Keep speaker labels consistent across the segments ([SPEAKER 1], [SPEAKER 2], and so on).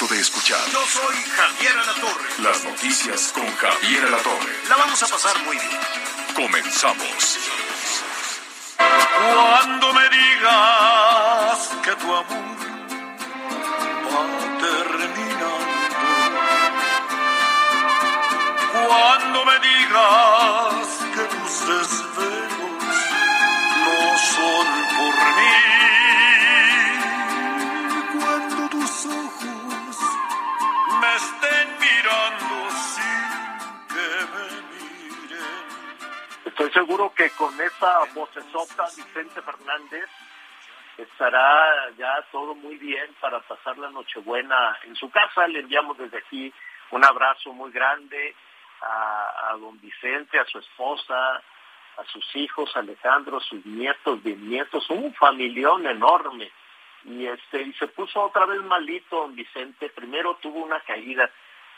[SPEAKER 1] De escuchar.
[SPEAKER 2] Yo soy Javier Alatorre.
[SPEAKER 1] Las noticias con Javier Alatorre.
[SPEAKER 2] La vamos a pasar muy bien.
[SPEAKER 1] Comenzamos.
[SPEAKER 2] Cuando me digas que tu amor va terminando. Cuando me digas que tus desvelos no son por mí.
[SPEAKER 3] Estoy seguro que con esa vocesota Vicente Fernández estará ya todo muy bien para pasar la Nochebuena en su casa. Le enviamos desde aquí un abrazo muy grande a, don Vicente, a su esposa, a sus hijos, Alejandro, sus nietos, bisnietos, un familión enorme. Y este y se puso otra vez malito don Vicente. Primero tuvo una caída.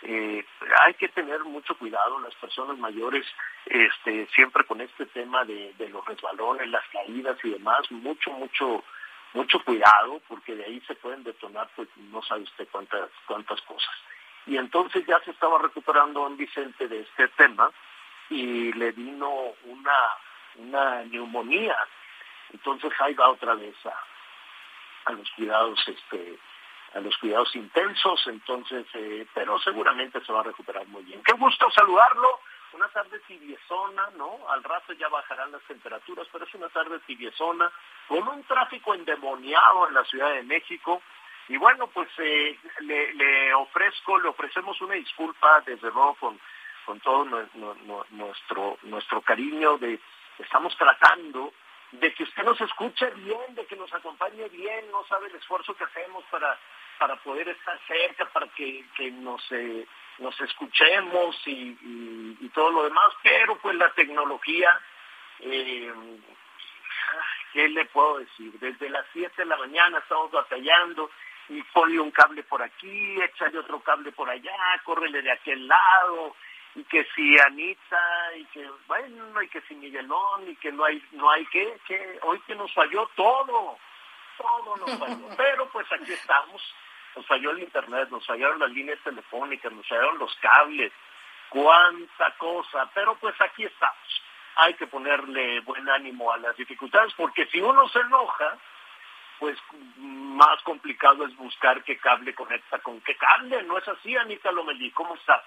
[SPEAKER 3] Eh, hay que tener mucho cuidado las personas mayores, este, siempre con este tema de, los resbalones, las caídas y demás, mucho, mucho, mucho cuidado, porque de ahí se pueden detonar, pues no sabe usted cuántas, cuántas cosas. Y entonces ya se estaba recuperando don Vicente de este tema y le vino una, una neumonía. Entonces ahí va otra vez a, a los cuidados, este, a los cuidados intensos, entonces, eh, pero seguramente se va a recuperar muy bien. Qué gusto saludarlo, una tarde tibiezona, ¿no? Al rato ya bajarán las temperaturas, pero es una tarde tibiezona, con un tráfico endemoniado en la Ciudad de México, y bueno, pues eh, le, le, ofrezco, le ofrecemos una disculpa, desde luego con, todo nuestro, nuestro cariño de, estamos tratando de que usted nos escuche bien, de que nos acompañe bien, no sabe el esfuerzo que hacemos para, para poder estar cerca, para que, que nos, eh, nos escuchemos y, y, todo lo demás, pero pues la tecnología, eh, ¿qué le puedo decir? Desde las 7 de la mañana estamos batallando y ponle un cable por aquí, échale otro cable por allá, córrele de aquel lado, y que si Anita, y que, bueno, y que si Miguelón, y que no hay, no hay que, que hoy que nos falló todo, todo nos falló, pero pues aquí estamos, nos falló el internet, nos fallaron las líneas telefónicas, nos fallaron los cables, cuánta cosa, pero pues aquí estamos. Hay que ponerle buen ánimo a las dificultades, porque si uno se enoja, pues más complicado es buscar qué cable conecta con qué cable. ¿No es así, Anita Lomelí? ¿Cómo estás?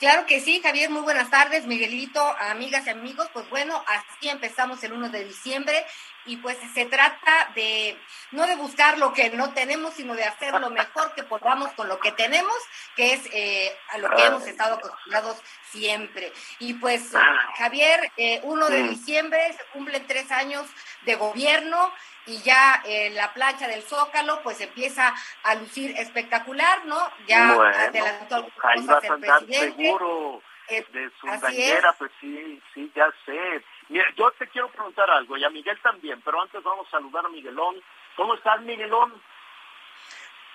[SPEAKER 4] Claro que sí, Javier, muy buenas tardes, Miguelito, amigas y amigos. Pues bueno, así empezamos el 1 de diciembre y pues se trata de no de buscar lo que no tenemos, sino de hacer lo mejor que podamos con lo que tenemos, que es eh, a lo que hemos estado acostumbrados siempre. Y pues, Javier, eh, 1 de diciembre se cumplen tres años de gobierno y ya eh, la plancha del Zócalo pues empieza a lucir espectacular, ¿no? Ya
[SPEAKER 3] bueno,
[SPEAKER 4] adelantó
[SPEAKER 3] ahí vas a andar seguro
[SPEAKER 4] Eh,
[SPEAKER 3] de su
[SPEAKER 4] así es.
[SPEAKER 3] pues sí, sí, ya sé. Yo te quiero preguntar algo, y a Miguel también, pero antes vamos a saludar a Miguelón. ¿Cómo estás, Miguelón?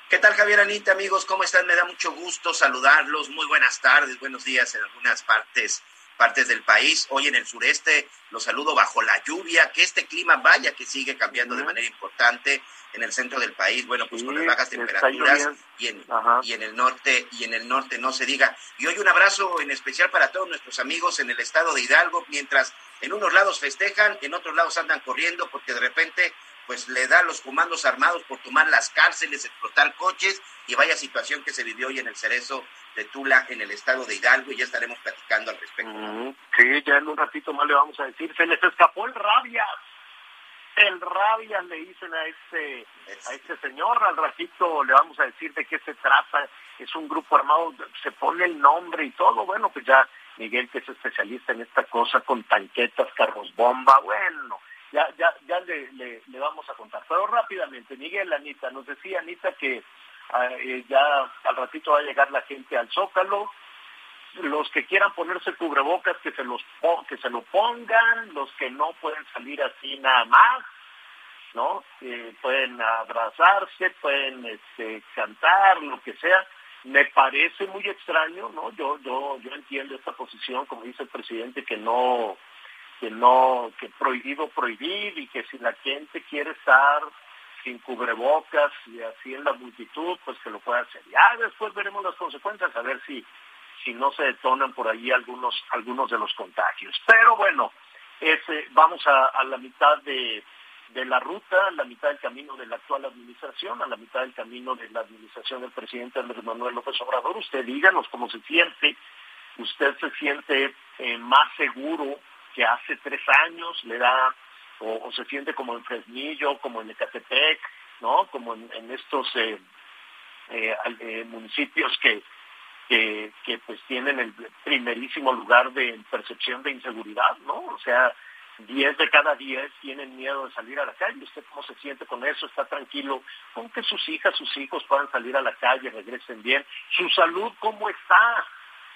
[SPEAKER 5] ¿Qué tal, Javier Anita, amigos? ¿Cómo están? Me da mucho gusto saludarlos. Muy buenas tardes, buenos días en algunas partes partes del país. Hoy en el sureste los saludo bajo la lluvia, que este clima vaya que sigue cambiando de manera importante en el centro del país, bueno, pues con las bajas temperaturas y en,
[SPEAKER 3] Ajá.
[SPEAKER 5] y en el norte y en el norte no se diga. Y hoy un abrazo en especial para todos nuestros amigos en el estado de Hidalgo, mientras en unos lados festejan, en otros lados andan corriendo porque de repente pues le da a los comandos armados por tomar las cárceles, explotar coches y vaya situación que se vivió hoy en el cerezo de Tula en el estado de Hidalgo y ya estaremos platicando al respecto.
[SPEAKER 3] Sí, ya en un ratito más le vamos a decir, se les escapó el rabia. El rabia le dicen a este, a este señor, al ratito le vamos a decir de qué se trata, es un grupo armado, se pone el nombre y todo, bueno, pues ya Miguel que es especialista en esta cosa con tanquetas, carros bomba, bueno, ya, ya, ya le, le, vamos a contar. Pero rápidamente, Miguel, Anita, nos decía Anita que ah, eh, ya al ratito va a llegar la gente al Zócalo, los que quieran ponerse cubrebocas que se los que se lo pongan, los que no pueden salir así nada más, ¿no? pueden abrazarse, pueden este, cantar, lo que sea. Me parece muy extraño, ¿no? Yo yo yo entiendo esta posición, como dice el presidente, que no que no que prohibido prohibir y que si la gente quiere estar sin cubrebocas y así en la multitud, pues que lo pueda hacer. Ya después veremos las consecuencias, a ver si si no se detonan por ahí algunos algunos de los contagios. Pero bueno, ese, vamos a, la mitad de, de la ruta, a la mitad del camino de la actual administración, a la mitad del camino de la administración del presidente Andrés Manuel López Obrador. Usted díganos cómo se siente. Usted se siente eh, más seguro que hace tres años, le da, o, se siente como en Fresnillo, como en Ecatepec, ¿no? Como en, estos eh, eh, municipios que, que, que pues tienen el primerísimo lugar de percepción de inseguridad, ¿no? O sea, 10 de cada 10 tienen miedo de salir a la calle. ¿Usted cómo se siente con eso? ¿Está tranquilo con que sus hijas, sus hijos puedan salir a la calle, regresen bien? ¿Su salud cómo está?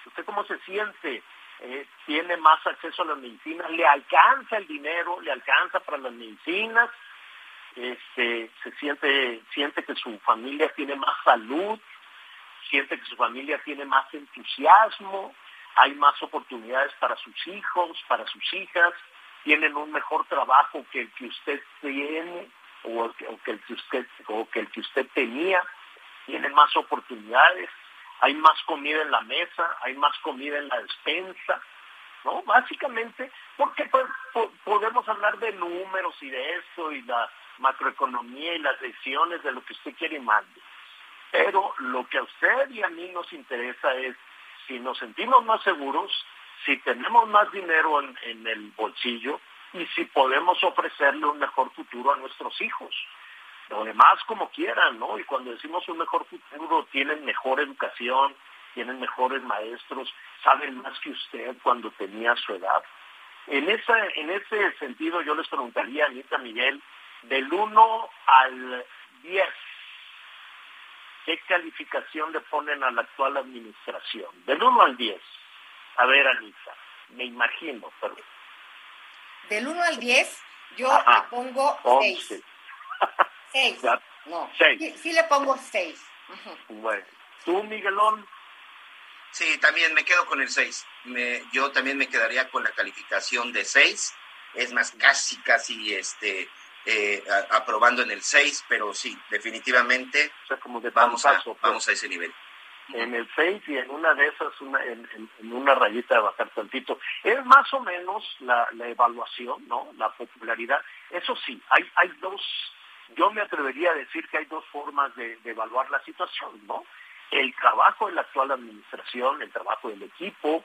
[SPEAKER 3] ¿Usted cómo se siente? Eh, ¿Tiene más acceso a las medicinas? ¿Le alcanza el dinero? ¿Le alcanza para las medicinas? Este, se siente, siente que su familia tiene más salud, siente que su familia tiene más entusiasmo, hay más oportunidades para sus hijos, para sus hijas, tienen un mejor trabajo que el que usted tiene o, que el que usted o que el que usted tenía, tienen más oportunidades, hay más comida en la mesa, hay más comida en la despensa, ¿no? Básicamente, porque pues, podemos hablar de números y de esto y la macroeconomía y las decisiones de lo que usted quiere y mande. Pero lo que a usted y a mí nos interesa es si nos sentimos más seguros, si tenemos más dinero en, el bolsillo y si podemos ofrecerle un mejor futuro a nuestros hijos. Lo demás como quieran, ¿no? Y cuando decimos un mejor futuro, tienen mejor educación, tienen mejores maestros, saben más que usted cuando tenía su edad. En, esa, en ese sentido yo les preguntaría, Anita Miguel, del 1 al 10, ¿qué calificación le ponen a la actual administración? Del 1 al 10. A ver, Anita, me imagino, pero...
[SPEAKER 4] Del 1 al 10, yo le pongo 6. 6. No, 6. Sí, le pongo 6.
[SPEAKER 3] Bueno, ¿tú, Miguelón?
[SPEAKER 5] Sí, también me quedo con el 6. yo también me quedaría con la calificación de 6. Es más, casi, casi, este, eh, aprobando en el 6, pero sí, definitivamente vamos, a, vamos a ese nivel.
[SPEAKER 3] En el 6 y en una de esas, una, en, una rayita de bajar tantito. Es más o menos la, evaluación, ¿no? La popularidad. Eso sí, hay, hay dos, yo me atrevería a decir que hay dos formas de, evaluar la situación, ¿no? El trabajo de la actual administración, el trabajo del equipo,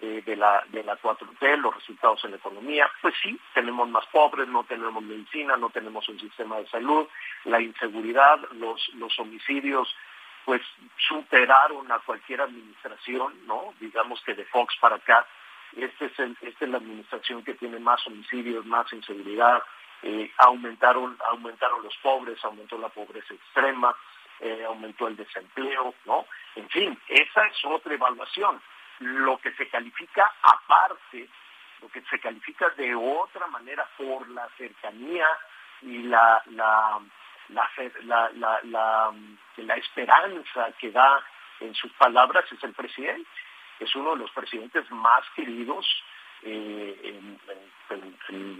[SPEAKER 3] eh, de, la, de la 4T, los resultados en la economía, pues sí, tenemos más pobres, no tenemos medicina, no tenemos un sistema de salud, la inseguridad, los, los homicidios, pues superaron a cualquier administración, ¿no? Digamos que de Fox para acá, este es esta es la administración que tiene más homicidios, más inseguridad, eh, aumentaron, aumentaron los pobres, aumentó la pobreza extrema, eh, aumentó el desempleo, ¿no? En fin, esa es otra evaluación lo que se califica aparte, lo que se califica de otra manera por la cercanía y la, la, la, la, esperanza que da en sus palabras es el presidente. Es uno de los presidentes más queridos eh, en,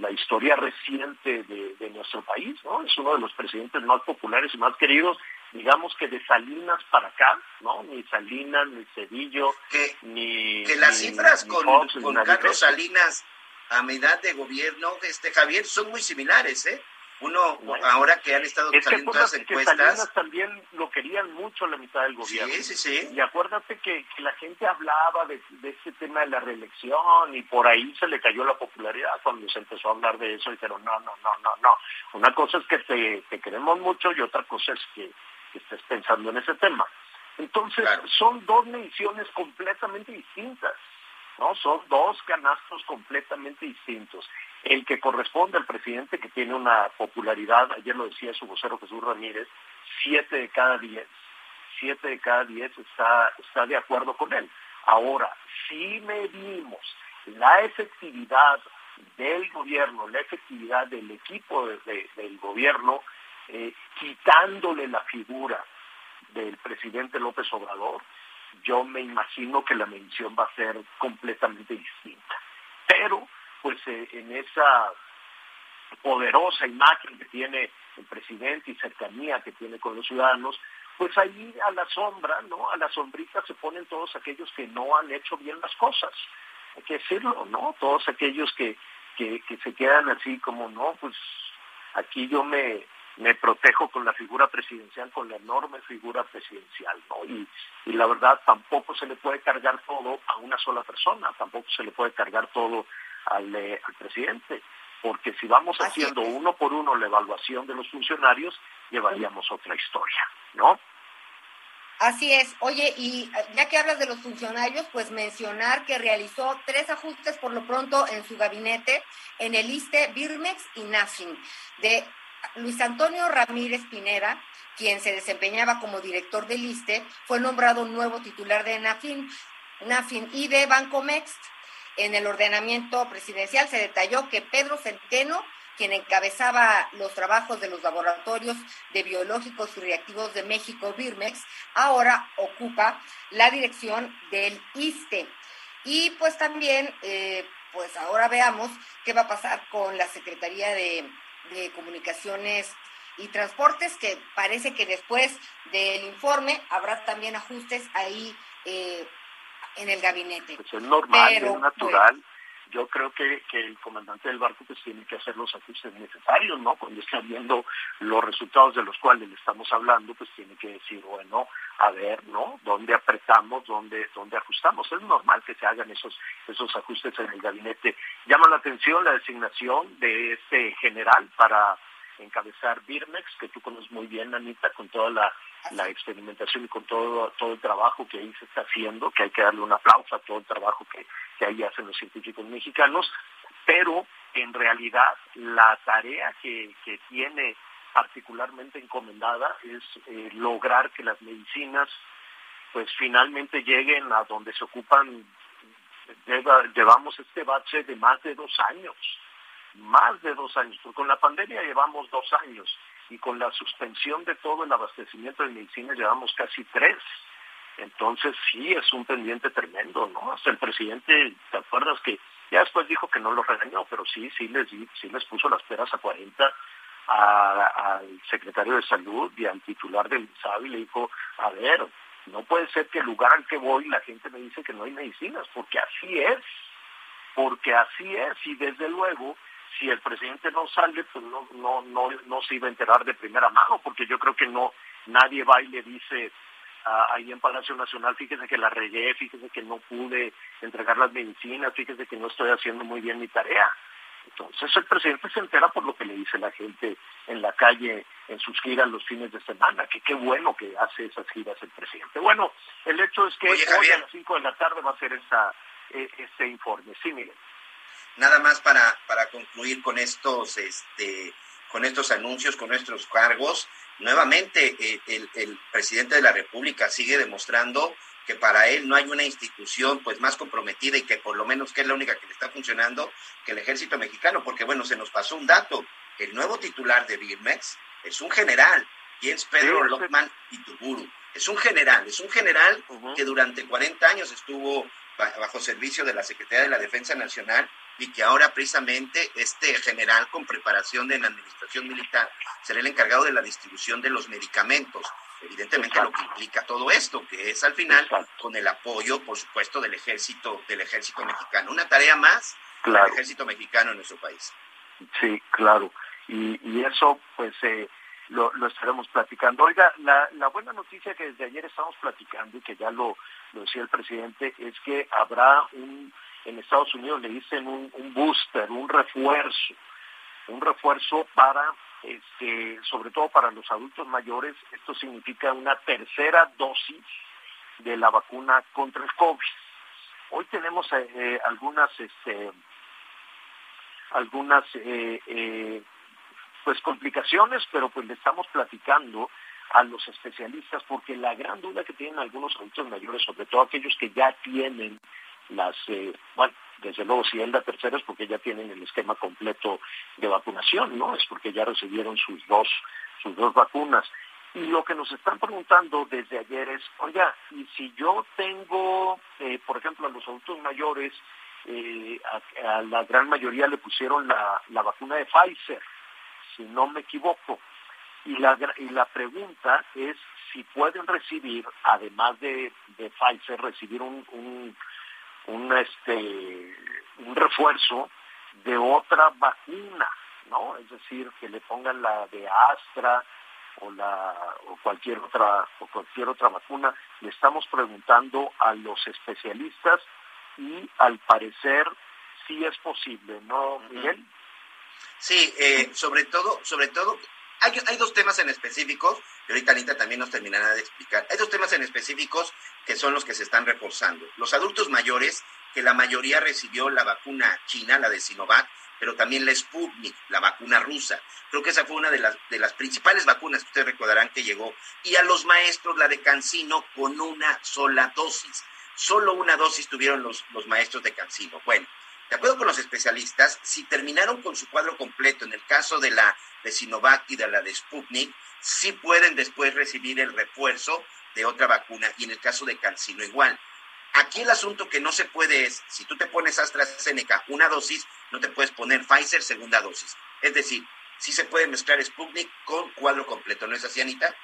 [SPEAKER 3] la historia reciente de, de, nuestro país, ¿no? Es uno de los presidentes más populares y más queridos digamos que de Salinas para acá, ¿no? Ni Salinas, ni Cedillo, ni...
[SPEAKER 5] Que las cifras con, con Carlos Salinas a mitad de gobierno, este Javier, son muy similares, ¿eh? Uno, ahora que han estado saliendo
[SPEAKER 3] las encuestas... Que Salinas también lo querían mucho la mitad del gobierno.
[SPEAKER 5] Sí, sí, sí.
[SPEAKER 3] Y acuérdate que, la gente hablaba de, de este tema de la reelección y por ahí se le cayó la popularidad cuando se empezó a hablar de eso. Y dijeron, no, no, no, no, no. Una cosa es que te, te queremos mucho y otra cosa es que estés pensando en ese tema. Entonces, son dos mediciones completamente distintas. ¿No? Son dos canastos completamente distintos. El que corresponde al presidente, que tiene una popularidad, ayer lo decía su vocero Jesús Ramírez, siete de cada diez, siete de cada diez está, está de acuerdo con él. Ahora, si medimos la efectividad del gobierno, la efectividad del equipo del gobierno, eh, quitándole la figura del presidente López Obrador, yo me imagino que la mención va a ser completamente distinta. Pero, pues eh, en esa poderosa imagen que tiene el presidente y cercanía que tiene con los ciudadanos, pues ahí a la sombra, ¿no? A la sombrita se ponen todos aquellos que no han hecho bien las cosas. Hay que decirlo, ¿no? Todos aquellos que, que, que se quedan así como, no, pues aquí yo me, me protejo con la figura presidencial, con la enorme figura presidencial, ¿no? Y, y la verdad tampoco se le puede cargar todo a una sola persona, tampoco se le puede cargar todo al, eh, al presidente, porque si vamos haciendo uno por uno la evaluación de los funcionarios, llevaríamos otra historia, ¿no?
[SPEAKER 4] Así es. Oye, y ya que hablas de los funcionarios, pues mencionar que realizó tres ajustes por lo pronto en su gabinete en el ISTE, Birmex y NAFIN. De Luis Antonio Ramírez Pinera, quien se desempeñaba como director del ISTE, fue nombrado nuevo titular de NAFIN, NAFIN y de Bancomext. En el ordenamiento presidencial se detalló que Pedro Centeno, quien encabezaba los trabajos de los laboratorios de biológicos y reactivos de México, Birmex, ahora ocupa la dirección del ISTE. Y pues también, eh, pues ahora veamos qué va a pasar con la Secretaría de de Comunicaciones y Transportes, que parece que después del informe habrá también ajustes ahí eh, en el gabinete.
[SPEAKER 3] Pues es normal, es natural. Yo creo que, que el comandante del barco pues tiene que hacer los ajustes necesarios, ¿no? Cuando está viendo los resultados de los cuales le estamos hablando, pues tiene que decir, bueno, a ver, ¿no? ¿Dónde apretamos, dónde, dónde ajustamos? Es normal que se hagan esos, esos ajustes en el gabinete. Llama la atención la designación de este general para encabezar Birmex, que tú conoces muy bien, Anita, con toda la, la experimentación y con todo, todo el trabajo que ahí se está haciendo, que hay que darle un aplauso a todo el trabajo que, que ahí hacen los científicos mexicanos, pero en realidad la tarea que, que tiene particularmente encomendada es eh, lograr que las medicinas pues finalmente lleguen a donde se ocupan llevamos este bache de más de dos años más de dos años porque con la pandemia llevamos dos años y con la suspensión de todo el abastecimiento de medicinas llevamos casi tres. Entonces sí es un pendiente tremendo no hasta el presidente te acuerdas que ya después dijo que no lo regañó pero sí sí les sí les puso las peras a 40 al secretario de salud y al titular del INSABI le dijo, a ver, no puede ser que el lugar al que voy la gente me dice que no hay medicinas, porque así es, porque así es, y desde luego, si el presidente no sale, pues no, no, no, no se iba a enterar de primera mano, porque yo creo que no, nadie va y le dice ahí en Palacio Nacional, fíjese que la regué, fíjese que no pude entregar las medicinas, fíjese que no estoy haciendo muy bien mi tarea. Entonces el presidente se entera por lo que le dice la gente en la calle en sus giras los fines de semana, que qué bueno que hace esas giras el presidente. Bueno, el hecho es que hoy a las 5 de la tarde va a ser esa, e, ese informe. Sí, miren.
[SPEAKER 5] Nada más para, para concluir con estos, este, con estos anuncios, con nuestros cargos, nuevamente eh, el, el presidente de la República sigue demostrando que para él no hay una institución pues más comprometida y que por lo menos que es la única que le está funcionando que el ejército mexicano, porque bueno, se nos pasó un dato, el nuevo titular de Birmex es un general, y es Pedro Lockman Ituburu, es un general, es un general que durante 40 años estuvo bajo servicio de la Secretaría de la Defensa Nacional y que ahora precisamente este general con preparación de la administración militar será el encargado de la distribución de los medicamentos evidentemente lo que implica todo esto, que es al final con el apoyo, por supuesto, del ejército, del ejército mexicano. Una tarea más del ejército mexicano en nuestro país.
[SPEAKER 3] Sí, claro. Y, y eso, pues, eh, lo, lo, estaremos platicando. Oiga, la, la buena noticia que desde ayer estamos platicando y que ya lo, lo decía el presidente es que habrá un, en Estados Unidos le dicen un, booster, un refuerzo, un refuerzo para este, sobre todo para los adultos mayores, esto significa una tercera dosis de la vacuna contra el COVID. hoy tenemos eh, algunas, este, algunas, pues complicaciones, pero pues le estamos platicando a los especialistas porque la gran duda que tienen algunos adultos mayores, sobre todo aquellos que ya tienen las, bueno, desde luego si es la tercera es porque ya tienen el esquema completo de vacunación, ¿no? Es porque ya recibieron sus dos, sus dos vacunas. Y lo que nos están preguntando desde ayer es, oiga, y si yo tengo, eh, por ejemplo, a los adultos mayores, eh, a, la gran mayoría le pusieron la, la vacuna de Pfizer, si no me equivoco. Y la, y la pregunta es si pueden recibir, además de, de Pfizer, recibir un, un, un, este, un refuerzo de otra vacuna, ¿no? Es decir, que le pongan la de Astra o la o cualquier otra o cualquier otra vacuna. Le estamos preguntando a los especialistas y al parecer sí es posible, ¿no, Miguel?
[SPEAKER 5] Sí, eh, sobre todo, sobre todo hay, dos temas en específicos, y ahorita Anita también nos terminará de explicar. Hay dos temas en específicos que son los que se están reforzando. Los adultos mayores, que la mayoría recibió la vacuna china, la de Sinovac, pero también la Sputnik, la vacuna rusa. Creo que esa fue una de las, de las principales vacunas que ustedes recordarán que llegó. Y a los maestros la de Cancino con una sola dosis. Solo una dosis tuvieron los, los maestros de Cancino. Bueno, de acuerdo con los especialistas, si terminaron con su cuadro completo, en el caso de la de Sinovac y de la de Sputnik, sí pueden después recibir el refuerzo de otra vacuna y en el caso de Cancino igual. Aquí el asunto que no se puede es, si tú te pones AstraZeneca una dosis, no te puedes poner Pfizer segunda dosis. Es decir, sí se puede mezclar Sputnik con cuadro completo, ¿no es así, Anita?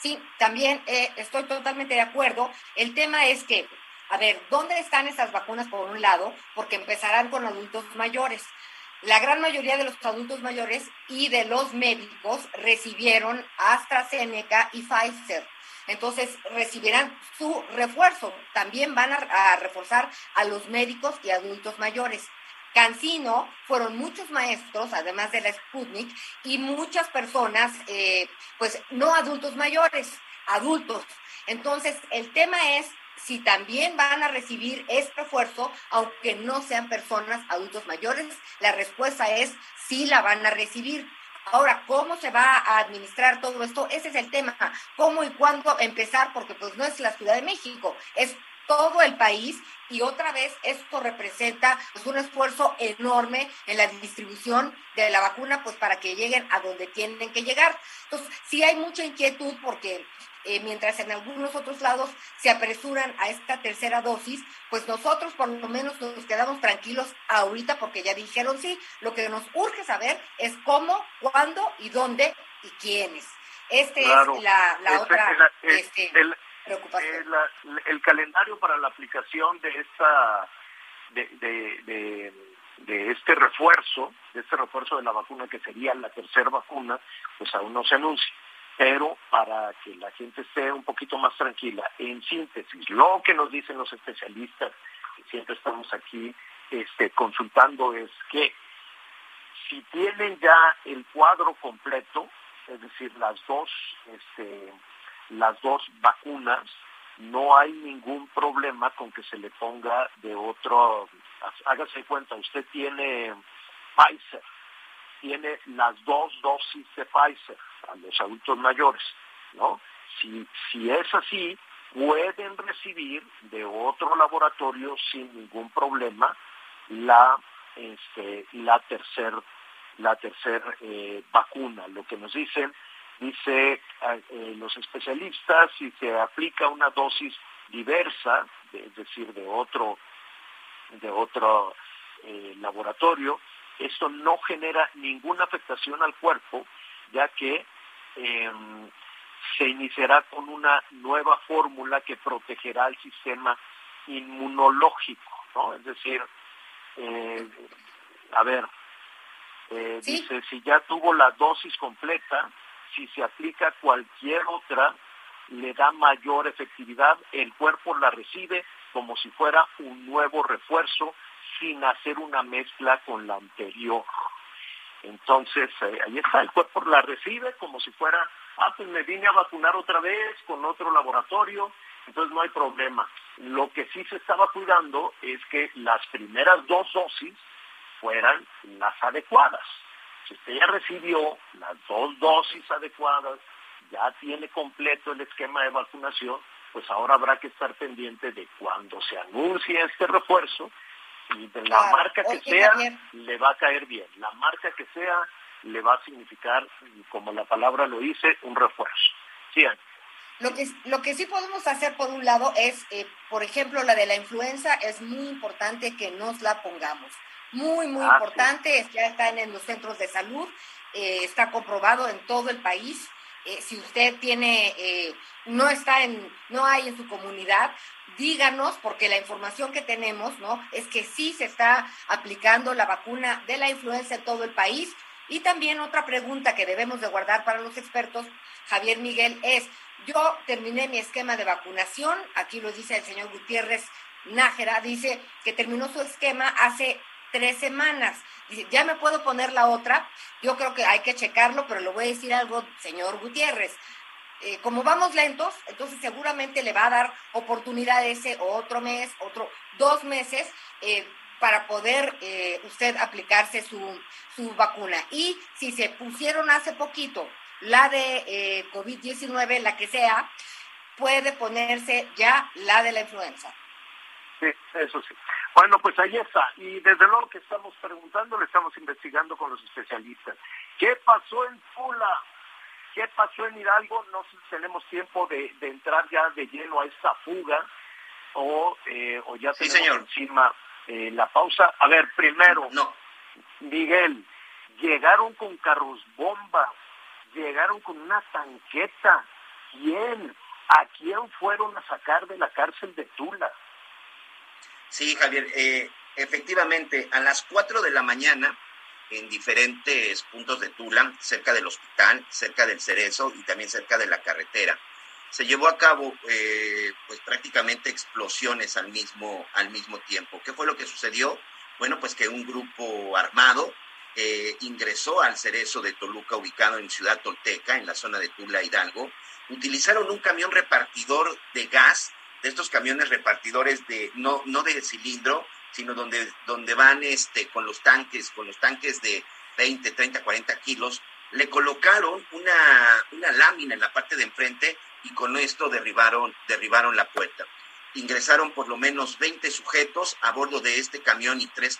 [SPEAKER 4] Sí, también eh, estoy totalmente de acuerdo. El tema es que a ver, ¿dónde están esas vacunas por un lado? Porque empezarán con adultos mayores. La gran mayoría de los adultos mayores y de los médicos recibieron AstraZeneca y Pfizer. Entonces recibirán su refuerzo. También van a, reforzar a los médicos y adultos mayores. Cancino fueron muchos maestros, además de la Sputnik, y muchas personas, eh, pues no adultos mayores, adultos. Entonces, el tema es si también van a recibir este refuerzo, aunque no sean personas adultos mayores. La respuesta es sí la van a recibir. Ahora, ¿cómo se va a administrar todo esto? Ese es el tema. ¿Cómo y cuándo empezar? Porque pues no es la Ciudad de México, es todo el país y otra vez esto representa pues, un esfuerzo enorme en la distribución de la vacuna pues para que lleguen a donde tienen que llegar. Entonces, sí hay mucha inquietud porque eh, mientras en algunos otros lados se apresuran a esta tercera dosis, pues nosotros por lo menos nos quedamos tranquilos ahorita porque ya dijeron sí, lo que nos urge saber es cómo, cuándo y dónde y quiénes. Este es la, otra este, preocupación.
[SPEAKER 3] el calendario para la aplicación de esta de, de, de este refuerzo, de este refuerzo de la vacuna que sería la tercera vacuna, pues aún no se anuncia pero para que la gente esté un poquito más tranquila, en síntesis, lo que nos dicen los especialistas, que siempre estamos aquí este, consultando, es que si tienen ya el cuadro completo, es decir, las dos, este, las dos vacunas, no hay ningún problema con que se le ponga de otro, hágase cuenta, usted tiene Pfizer, tiene las dos dosis de Pfizer a los adultos mayores, ¿no? Si, es así, pueden recibir de otro laboratorio sin ningún problema la este, la tercer la eh, vacuna. Lo que nos dicen dice eh, los especialistas si se aplica una dosis diversa, es decir, de otro de otro eh, laboratorio, esto no genera ninguna afectación al cuerpo ya que em, se iniciará con una nueva fórmula que protegerá al sistema inmunológico, ¿no? Es decir, eh, a ver, eh, dice, si ya tuvo la dosis completa, si se aplica cualquier otra, le da mayor efectividad, el cuerpo la recibe como si fuera un nuevo refuerzo sin hacer una mezcla con la anterior. Entonces, eh, ahí está, el cuerpo la recibe como si fuera, ah, pues me vine a vacunar otra vez con otro laboratorio, entonces no hay problema. Lo que sí se estaba cuidando es que las primeras dos dosis fueran las adecuadas. Si usted ya recibió las dos dosis adecuadas, ya tiene completo el esquema de vacunación, pues ahora habrá que estar pendiente de cuando se anuncie este refuerzo y de la marca que sea, le va a caer bien. La marca que sea, le va a significar, como la palabra lo dice, un refuerzo. Sí,
[SPEAKER 4] lo que, lo que sí podemos hacer por un lado es, eh, por ejemplo, la de la influenza, es muy importante que nos la pongamos. Muy, muy ah, importante, ya está en los centros de salud, eh, está comprobado en todo el país. Eh, si usted tiene, no está en, no hay en su comunidad, díganos, porque la información que tenemos, ¿no? Es que sí se está aplicando la vacuna de la influenza en todo el país. Y también otra pregunta que debemos de guardar para los expertos, Javier Miguel, es, yo terminé mi esquema de vacunación, aquí lo dice el señor Gutiérrez Nájera, dice que terminó su esquema hace tres semanas. Dice, ya me puedo poner la otra. Yo creo que hay que checarlo, pero le voy a decir algo, señor Gutiérrez. Eh, como vamos lentos, entonces seguramente le va a dar oportunidad ese otro mes, otro dos meses, eh, para poder eh, usted aplicarse su, su vacuna. Y si se pusieron hace poquito la de eh, COVID-19, la que sea, puede ponerse ya la de la influenza.
[SPEAKER 3] Sí, eso sí. Bueno, pues ahí está. Y desde luego que estamos preguntando, le estamos investigando con los especialistas. ¿Qué pasó en Tula? ¿Qué pasó en Hidalgo? No sé si tenemos tiempo de, entrar ya de lleno a esta fuga o, eh, o ya tenemos encima eh, la pausa. A ver, primero, no. Miguel, llegaron con carros bomba llegaron con una tanqueta. ¿Quién? ¿A quién fueron a sacar de la cárcel de Tula?
[SPEAKER 5] Sí, Javier, eh, efectivamente, a las 4 de la mañana, en diferentes puntos de Tula, cerca del hospital, cerca del Cerezo y también cerca de la carretera, se llevó a cabo eh, pues prácticamente explosiones al mismo, al mismo tiempo. ¿Qué fue lo que sucedió? Bueno, pues que un grupo armado eh, ingresó al cerezo de Toluca, ubicado en Ciudad Tolteca, en la zona de Tula Hidalgo, utilizaron un camión repartidor de gas, de estos camiones repartidores de no, no de cilindro, sino donde, donde van este, con los tanques, con los tanques de 20, 30, 40 kilos, le colocaron una, una lámina en la parte de enfrente y con esto derribaron, derribaron la puerta. Ingresaron por lo menos 20 sujetos a bordo de este camión y tres,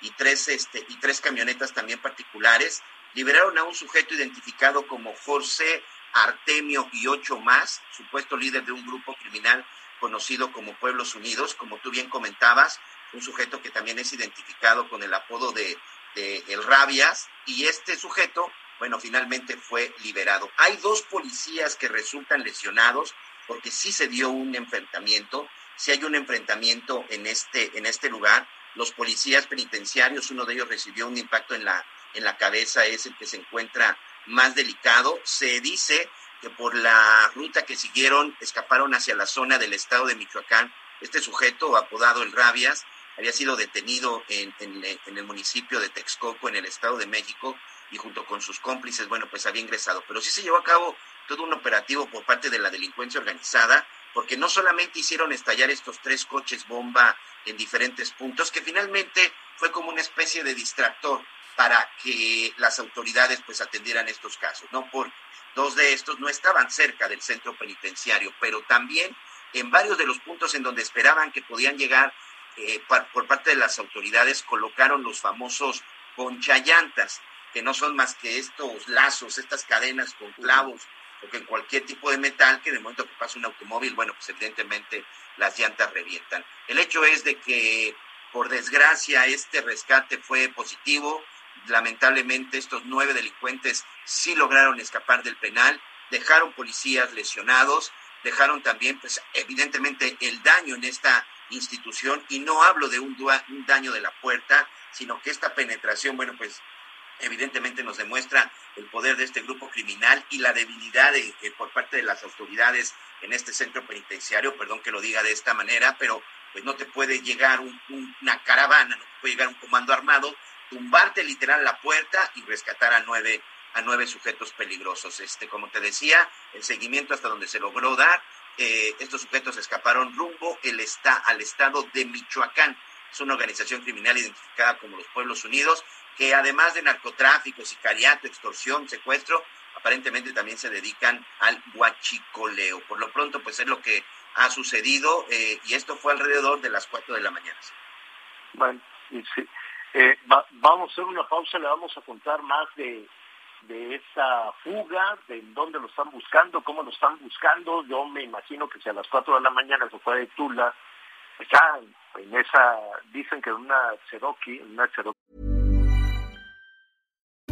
[SPEAKER 5] y tres, este, y tres camionetas también particulares. Liberaron a un sujeto identificado como José Artemio y ocho más, supuesto líder de un grupo criminal conocido como Pueblos Unidos, como tú bien comentabas, un sujeto que también es identificado con el apodo de, El Rabias, y este sujeto, bueno, finalmente fue liberado. Hay dos policías que resultan lesionados porque sí se dio un enfrentamiento, sí hay un enfrentamiento en este, en este lugar, los policías penitenciarios, uno de ellos recibió un impacto en la, en la cabeza, es el que se encuentra más delicado. Se dice que por la ruta que siguieron escaparon hacia la zona del estado de Michoacán. Este sujeto, apodado el Rabias, había sido detenido en, en, el municipio de Texcoco, en el estado de México, y junto con sus cómplices, bueno, pues había ingresado. Pero sí se llevó a cabo todo un operativo por parte de la delincuencia organizada, porque no solamente hicieron estallar estos tres coches bomba en diferentes puntos, que finalmente fue como una especie de distractor para que las autoridades pues atendieran estos casos, ¿no? Por dos de estos no estaban cerca del centro penitenciario, pero también en varios de los puntos en donde esperaban que podían llegar eh, por parte de las autoridades colocaron los famosos ponchallantas, que no son más que estos lazos, estas cadenas con clavos porque en cualquier tipo de metal que de momento que pasa un automóvil, bueno, pues evidentemente las llantas revientan. El hecho es de que, por desgracia, este rescate fue positivo. Lamentablemente, estos nueve delincuentes sí lograron escapar del penal, dejaron policías lesionados, dejaron también, pues, evidentemente, el daño en esta institución, y no hablo de un, un daño de la puerta, sino que esta penetración, bueno, pues evidentemente nos demuestra el poder de este grupo criminal y la debilidad de, por parte de las autoridades en este centro penitenciario, perdón que lo diga de esta manera, pero pues no te puede llegar una caravana, no te puede llegar un comando armado, tumbarte literal la puerta y rescatar a nueve a nueve sujetos peligrosos. Este, como te decía, el seguimiento hasta donde se logró dar eh, estos sujetos escaparon rumbo el está, al estado de Michoacán. Es una organización criminal identificada como los Pueblos Unidos, que además de narcotráfico, sicariato, extorsión, secuestro, aparentemente también se dedican al guachicoleo. Por lo pronto, pues es lo que ha sucedido eh, y esto fue alrededor de las 4 de la mañana.
[SPEAKER 3] Bueno, sí. Eh, vamos a hacer una pausa, le vamos a contar más de, de esa fuga, de dónde lo están buscando, cómo lo están buscando. Yo me imagino que si a las 4 de la mañana se fue de Tula, ya en esa, dicen que una Cherokee, una Cherokee.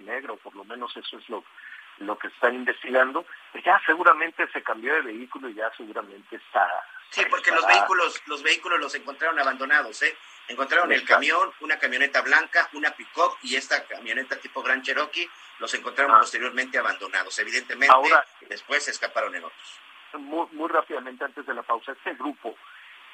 [SPEAKER 3] Negro, por lo menos eso es lo lo que están investigando, pues ya seguramente se cambió de vehículo y ya seguramente está.
[SPEAKER 5] Sí, porque los vehículos, los vehículos los encontraron abandonados, ¿eh? Encontraron el camión, una camioneta blanca, una pick-up y esta camioneta tipo Gran Cherokee, los encontraron ah. posteriormente abandonados. Evidentemente, Ahora, después se escaparon en otros.
[SPEAKER 3] Muy, muy rápidamente antes de la pausa, este grupo,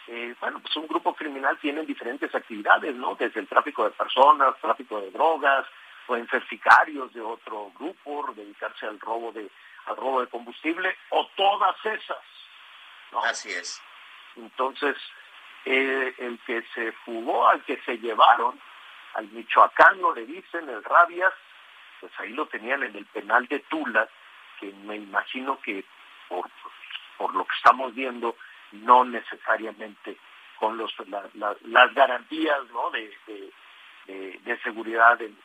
[SPEAKER 3] eh, bueno, pues un grupo criminal tiene diferentes actividades, ¿no? Desde el tráfico de personas, tráfico de drogas, pueden ser sicarios de otro grupo, dedicarse al robo de, al robo de combustible, o todas esas. ¿no?
[SPEAKER 5] Así es.
[SPEAKER 3] Entonces, eh, el que se fugó, al que se llevaron, al michoacano le dicen, el Rabias, pues ahí lo tenían en el penal de Tula, que me imagino que por, por lo que estamos viendo, no necesariamente con los, las garantías ¿no? de, de, de seguridad en,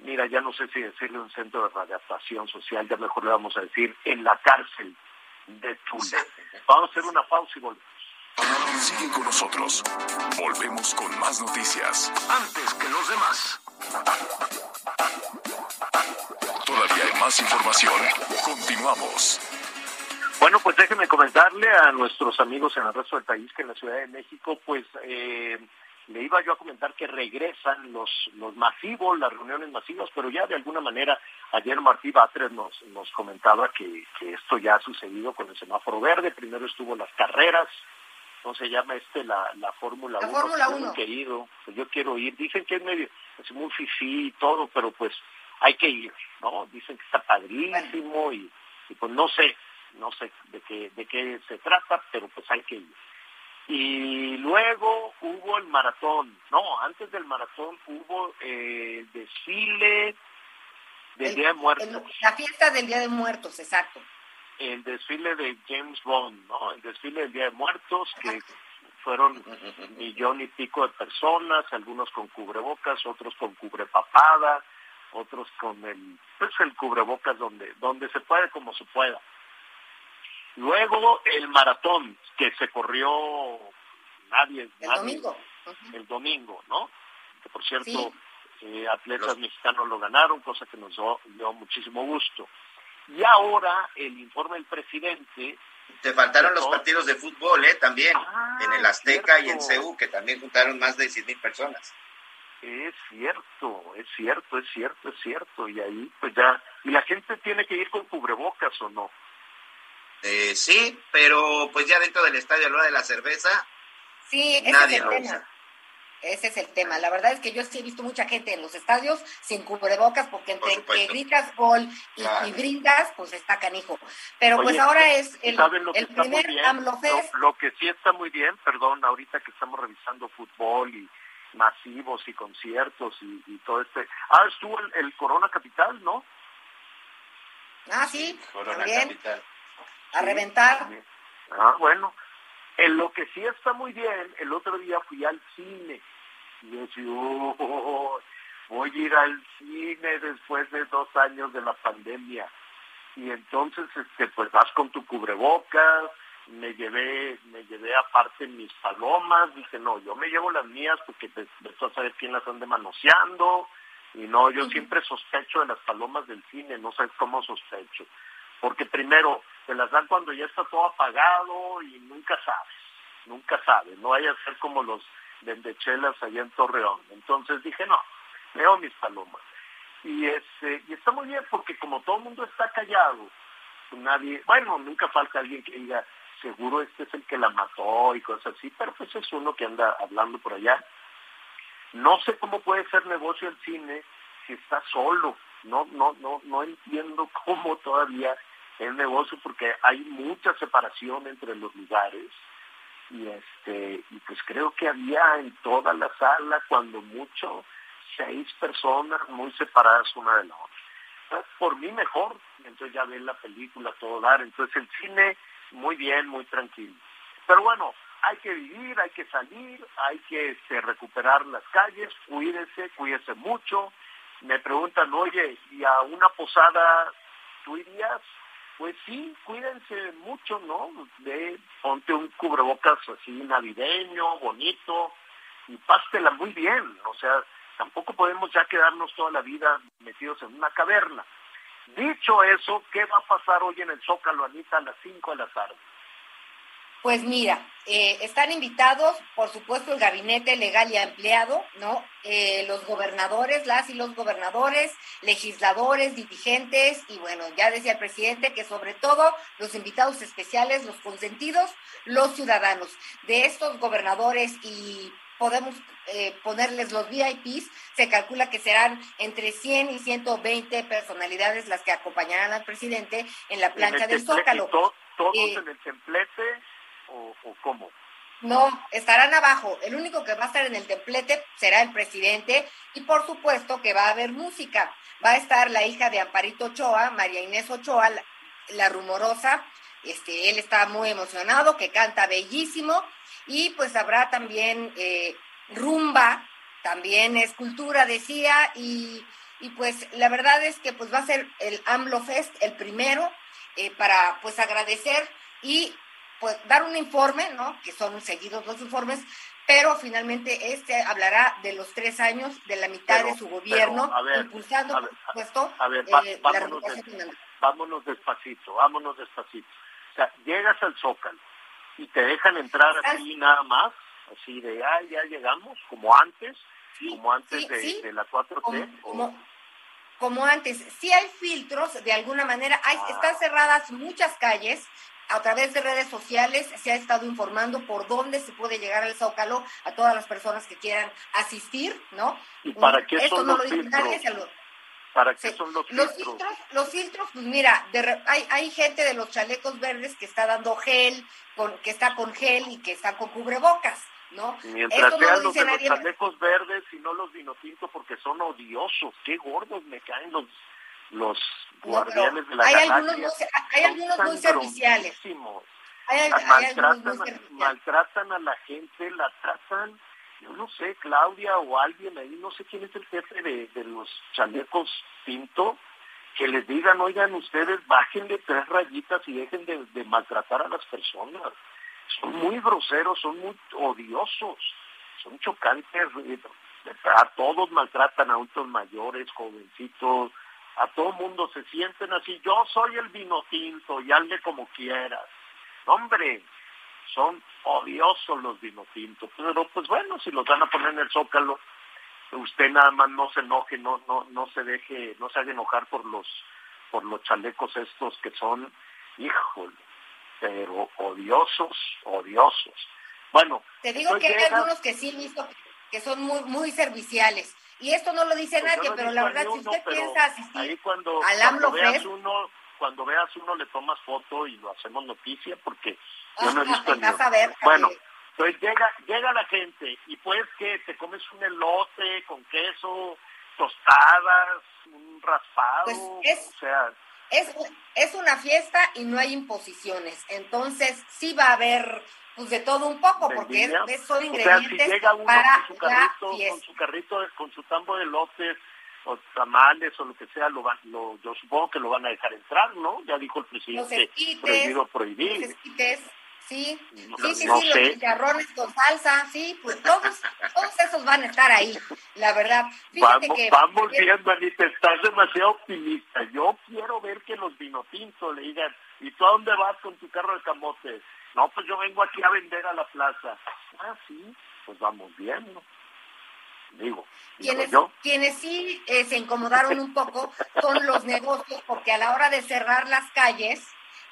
[SPEAKER 3] mira, ya no sé si decirle un centro de readaptación social, ya mejor le vamos a decir en la cárcel de Tula. Vamos a hacer una pausa y volvemos.
[SPEAKER 1] Sigue con nosotros. Volvemos con más noticias. Antes que los demás. Todavía hay más información. Continuamos.
[SPEAKER 3] Bueno, pues déjenme comentarle a nuestros amigos en el resto del país que en la Ciudad de México, pues eh, le iba yo a comentar que regresan los, los masivos, las reuniones masivas, pero ya de alguna manera ayer Martí Batres nos, nos comentaba que, que esto ya ha sucedido con el semáforo verde, primero estuvo las carreras, ¿cómo se llama este? La, la Fórmula 1.
[SPEAKER 4] Fórmula 1.
[SPEAKER 3] Querido, pues yo quiero ir, dicen que es medio, es muy fifí y todo, pero pues hay que ir, ¿no? Dicen que está padrísimo y, y pues no sé, no sé de qué, de qué se trata, pero pues hay que ir. Y luego hubo el maratón, no, antes del maratón hubo eh, el desfile del Día de Muertos.
[SPEAKER 4] la fiesta del Día de Muertos, exacto.
[SPEAKER 3] El desfile de James Bond, ¿no? El desfile del Día de Muertos, que fueron un millón y pico de personas, algunos con cubrebocas, otros con cubrepapada, otros con el, pues el cubrebocas donde, donde se puede como se pueda. Luego el maratón que se corrió nadie.
[SPEAKER 4] El domingo.
[SPEAKER 3] El domingo, ¿no? Que por cierto, eh, atletas mexicanos lo ganaron, cosa que nos dio, muchísimo gusto. Y ahora el informe del presidente...
[SPEAKER 5] Te faltaron los partidos de fútbol, ¿eh? También, ah, en el Azteca y en CEU, que también juntaron más de 100 mil personas.
[SPEAKER 3] Es cierto, es cierto, es cierto, es cierto. Y ahí, pues ya... ¿Y la gente tiene que ir con cubrebocas o no?
[SPEAKER 5] Eh, sí, pero pues ya dentro del estadio a la hora de la cerveza,
[SPEAKER 4] sí, ese nadie es el tema. Ese es el tema. La verdad es que yo sí he visto mucha gente en los estadios sin cubrebocas porque entre que gritas gol y, brindas, pues está canijo. Pero pues ahora es el, el primer AMLOFES.
[SPEAKER 3] Lo, lo, que sí está muy bien, perdón, ahorita que estamos revisando fútbol y masivos y conciertos y, todo este... Ah, estuvo el, Corona Capital, ¿no?
[SPEAKER 4] Ah, sí, Corona Capital a reventar.
[SPEAKER 3] Ah, bueno. En lo que sí está muy bien, el otro día fui al cine y yo decía, oh, voy a ir al cine después de dos años de la pandemia. Y entonces, este, pues vas con tu cubrebocas, me llevé, me llevé aparte mis palomas, dije, no, yo me llevo las mías porque te, a saber quién las ande manoseando, y no, yo siempre sospecho de las palomas del cine, no sé cómo sospecho porque primero te las dan cuando ya está todo apagado y nunca sabes, nunca sabes, no vaya a ser como los vendechelas allá en Torreón. Entonces dije, no, leo mis palomas. Y, este, y está muy bien porque como todo el mundo está callado, pues nadie, bueno, nunca falta alguien que diga, seguro este es el que la mató y cosas así, pero pues es uno que anda hablando por allá. No sé cómo puede ser negocio el cine si está solo. No, no, no, no entiendo cómo todavía es negocio porque hay mucha separación entre los lugares y este y pues creo que había en toda la sala cuando mucho seis personas muy separadas una de la otra. Por mí mejor, entonces ya ven la película todo dar, entonces el cine muy bien, muy tranquilo. Pero bueno, hay que vivir, hay que salir, hay que este, recuperar las calles, cuídese, cuídese mucho. Me preguntan, oye, ¿y a una posada tú irías? Pues sí, cuídense mucho, ¿no? De, ponte un cubrebocas así navideño, bonito, y pástela muy bien. O sea, tampoco podemos ya quedarnos toda la vida metidos en una caverna. Dicho eso, ¿qué va a pasar hoy en el Zócalo, Anita, a las 5 de la tarde?
[SPEAKER 4] Pues mira, eh, están invitados, por supuesto, el gabinete legal y empleado, ¿no? Eh, los gobernadores, las y los gobernadores, legisladores, dirigentes, y bueno, ya decía el presidente que sobre todo los invitados especiales, los consentidos, los ciudadanos. De estos gobernadores y podemos eh, ponerles los VIPs, se calcula que serán entre 100 y 120 personalidades las que acompañarán al presidente en la plancha del Zócalo.
[SPEAKER 3] ¿Todos en el templete? O, cómo?
[SPEAKER 4] No, estarán abajo. El único que va a estar en el templete será el presidente y por supuesto que va a haber música. Va a estar la hija de Amparito Ochoa, María Inés Ochoa, la, rumorosa. Este, él está muy emocionado, que canta bellísimo y pues habrá también eh, rumba, también escultura, decía, y, y, pues la verdad es que pues va a ser el AMLO Fest, el primero, eh, para pues agradecer y pues, dar un informe, ¿no? Que son seguidos los informes, pero finalmente este hablará de los tres años, de la mitad de su gobierno, impulsando, por supuesto,
[SPEAKER 3] eh, vámonos, vámonos despacito, vámonos despacito. O sea, llegas al Zócalo y te dejan entrar así nada más, así de, ah, ya llegamos, como antes, como antes de, la 4T.
[SPEAKER 4] Como, como, antes, sí hay filtros, de alguna manera, hay, ah. están cerradas muchas calles, a través de redes sociales se ha estado informando por dónde se puede llegar al Zócalo a todas las personas que quieran asistir, ¿no?
[SPEAKER 3] ¿Y para qué son los filtros? ¿Para qué son los filtros?
[SPEAKER 4] Los filtros, pues mira, hay, hay gente de los chalecos verdes que está dando gel, con, que está con gel y que está con cubrebocas. ¿No?
[SPEAKER 3] Mientras sean los de los chalecos verdes y no los vinotintos porque son odiosos, qué gordos me caen los los guardianes de la
[SPEAKER 4] hay algunos, hay algunos muy serviciales.
[SPEAKER 3] maltratan, a la gente, la tratan, yo no sé, Claudia o alguien ahí, no sé quién es el jefe de, los chalecos Pinto, que les digan, oigan, ustedes bajen de tres rayitas y dejen de, maltratar a las personas. Son muy groseros, son muy odiosos, son chocantes. A todos maltratan a adultos mayores, jovencitos, a todo mundo se sienten así, yo soy el vino tinto y hazle como quieras. Hombre, son odiosos los vino tintos, pero pues bueno, si los van a poner en el zócalo, usted nada más no se enoje, no, no, no se deje, no se haga enojar por los, por los chalecos estos que son, híjole, pero odiosos, odiosos. Bueno.
[SPEAKER 4] Te digo que hay algunos que sí visto que son muy, muy serviciales y esto no lo dice pues nadie, pero la verdad, si usted piensa asistir
[SPEAKER 3] cuando,
[SPEAKER 4] al
[SPEAKER 3] AMLO veas uno, cuando veas uno le tomas foto y lo hacemos noticia, porque yo no he visto ni Bueno, pues llega, llega la gente y pues que te comes un elote con queso, tostadas, un raspado, pues es, o sea...
[SPEAKER 4] Es, es una fiesta y no hay imposiciones, entonces sí va a haber pues de todo un poco, porque es, son ingredientes
[SPEAKER 3] si llega uno
[SPEAKER 4] para
[SPEAKER 3] con su carrito, con su carrito, con su tambo de lotes o tamales o lo que sea, lo, van, lo yo supongo que lo van a dejar entrar, ¿no? Ya dijo el presidente, prohibido prohibir.
[SPEAKER 4] Los esquites, Sí, sí, sí, sí, los chicharrones con salsa, sí, pues todos, todos esos van a estar ahí, la verdad.
[SPEAKER 3] vamos, vamos viendo, Anita, estás demasiado optimista. Yo quiero ver que los vinotintos le digan, ¿y tú a dónde vas con tu carro de camote? No, pues yo vengo aquí a vender a la plaza. Ah, sí, pues vamos viendo. Digo,
[SPEAKER 4] quienes, quienes sí eh, se incomodaron un poco son los negocios, porque a la hora de cerrar las calles,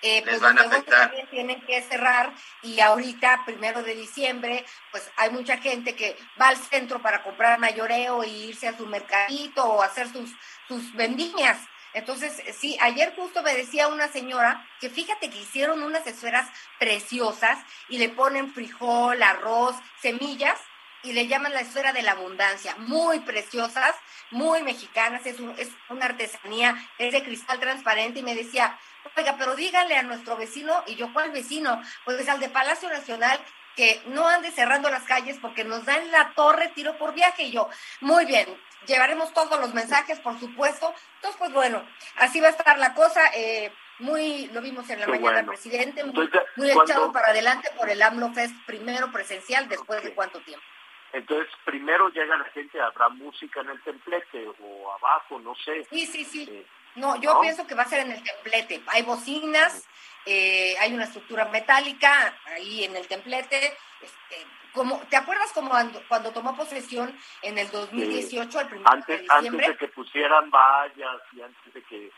[SPEAKER 4] eh, pues los negocios también tienen que cerrar y ahorita, primero de diciembre, pues hay mucha gente que va al centro para comprar mayoreo e irse a su mercadito o hacer sus, sus vendimias. Entonces, sí, ayer justo me decía una señora que fíjate que hicieron unas esferas preciosas y le ponen frijol, arroz, semillas y le llaman la esfera de la abundancia, muy preciosas, muy mexicanas, es, es una artesanía, es de cristal transparente y me decía, oiga, pero díganle a nuestro vecino, y yo, ¿cuál vecino? Pues al de Palacio Nacional, que no ande cerrando las calles porque nos dan la torre tiro por viaje. Y yo, muy bien, llevaremos todos los mensajes, por supuesto. Entonces, pues bueno, así va a estar la cosa. Eh, muy, lo vimos en la mañana, presidente, muy, echado para adelante por el AMLO Fest, primero presencial, después de cuánto tiempo.
[SPEAKER 3] Entonces, primero llega la gente, habrá música en el templete o abajo, no sé.
[SPEAKER 4] Sí, sí, sí. Eh, no, yo pienso que va a ser en el templete. Hay bocinas, eh, hay una estructura metálica ahí en el templete. Este, como, ¿Te acuerdas como cuando, tomó posesión en el 2018, al primero
[SPEAKER 3] antes, de diciembre? Antes de que pusieran vallas y antes de que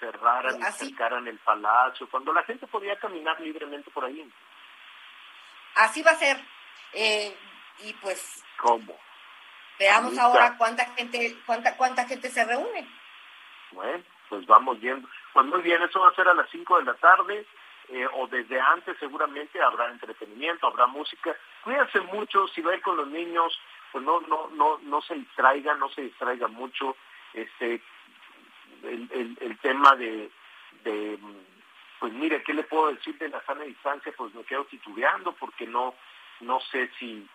[SPEAKER 3] cerraran y cercaran el palacio, cuando la gente podía caminar libremente por ahí.
[SPEAKER 4] Así va a ser. Eh, y pues
[SPEAKER 3] cómo
[SPEAKER 4] veamos ahora cuánta gente cuánta cuánta gente se reúne
[SPEAKER 3] bueno pues vamos viendo. Pues muy bien eso va a ser a las 5 de la tarde eh, o desde antes seguramente habrá entretenimiento habrá música. Cuídense mucho si va con los niños pues no no no no se distraiga no se distraiga mucho este el, el, tema de, de pues mire qué le puedo decir de la sana distancia pues me quedo titubeando porque no no sé si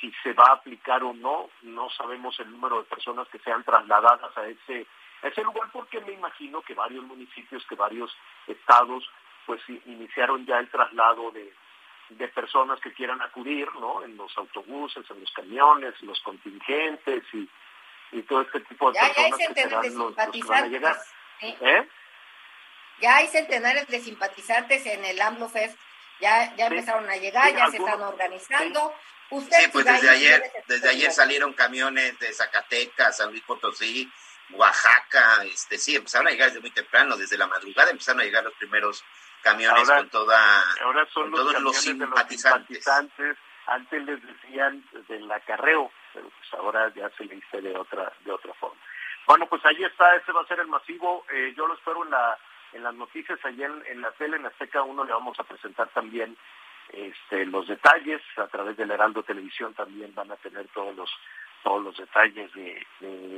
[SPEAKER 3] si se va a aplicar o no, no sabemos el número de personas que sean trasladadas a ese, ese lugar porque me imagino que varios municipios, que varios estados, pues iniciaron ya el traslado de, de personas que quieran acudir, ¿no? En los autobuses, en los camiones, los contingentes y, y todo este tipo de personas
[SPEAKER 4] que serán los, que van a llegar. ¿Eh? Ya hay centenares de simpatizantes en el AMLO Fest, ya, ya empezaron a llegar, ya se están organizando
[SPEAKER 5] sí, pues desde ayer, desde ayer salieron camiones de Zacatecas, San Luis Potosí, Oaxaca, este, sí, empezaron a llegar desde muy temprano, desde la madrugada empezaron a llegar los primeros camiones con toda,
[SPEAKER 3] ahora son los todos los simpatizantes. Antes les decían del acarreo, pero pues ahora ya se le dice de otra, de otra forma. Bueno, pues ahí está, ese va a ser el masivo. Eh, yo lo espero en la en las noticias, allá en, en la tele, en Azteca 1 le vamos a presentar también este, los detalles a través del Heraldo Televisión también van a tener todos los todos los detalles de,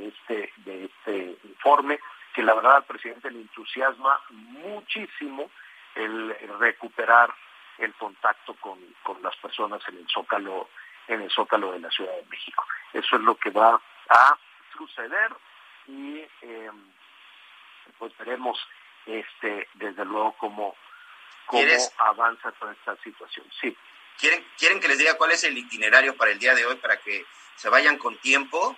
[SPEAKER 3] este de este informe que la verdad al presidente le entusiasma muchísimo el, recuperar el contacto con, con, las personas en el zócalo en el zócalo de la Ciudad de México eso es lo que va a suceder y eh, pues veremos este desde luego cómo cómo avanza toda esta situación. Sí.
[SPEAKER 5] ¿Quieren, ¿Quieren que les diga cuál es el itinerario para el día de hoy para que se vayan con tiempo?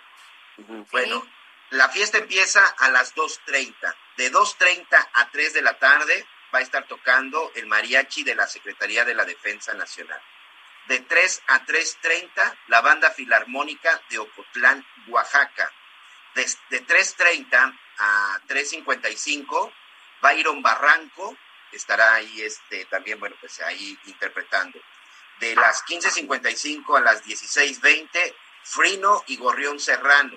[SPEAKER 5] Bueno, la fiesta empieza a las 2.30. De 2.30 a 3 de la tarde va a estar tocando el mariachi de la Secretaría de la Defensa Nacional. De 3 a 3.30, la banda filarmónica de Ocotlán, Oaxaca. De, de 3.30 a 3.55, Byron Barranco, estará ahí este, también, bueno, pues ahí interpretando. De las 15.55 a las 16.20, Frino y Gorrión Serrano.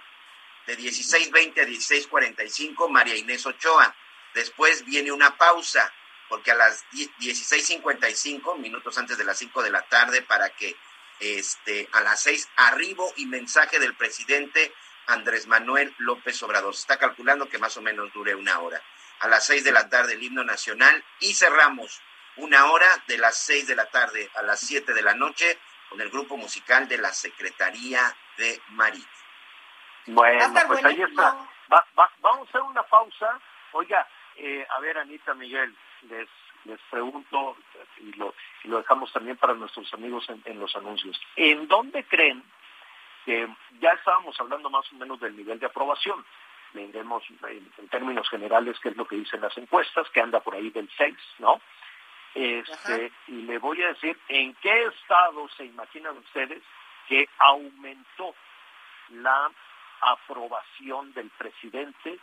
[SPEAKER 5] De 16.20 a 16.45, María Inés Ochoa. Después viene una pausa, porque a las 16.55, minutos antes de las 5 de la tarde, para que este, a las 6, arribo y mensaje del presidente Andrés Manuel López Obrador. Se está calculando que más o menos dure una hora a las seis de la tarde el himno nacional y cerramos una hora de las seis de la tarde a las siete de la noche con el grupo musical de la Secretaría de Marina.
[SPEAKER 3] Bueno, pues ahí está. vamos a hacer una pausa. Oiga, eh, a ver, Anita Miguel, les, les pregunto, y lo, y lo dejamos también para nuestros amigos en, los anuncios, ¿en dónde creen que ya estábamos hablando más o menos del nivel de aprobación? Le diremos en, términos generales qué es lo que dicen las encuestas, que anda por ahí del 6, ¿no? Este, y le voy a decir en qué estado se imaginan ustedes que aumentó la aprobación del presidente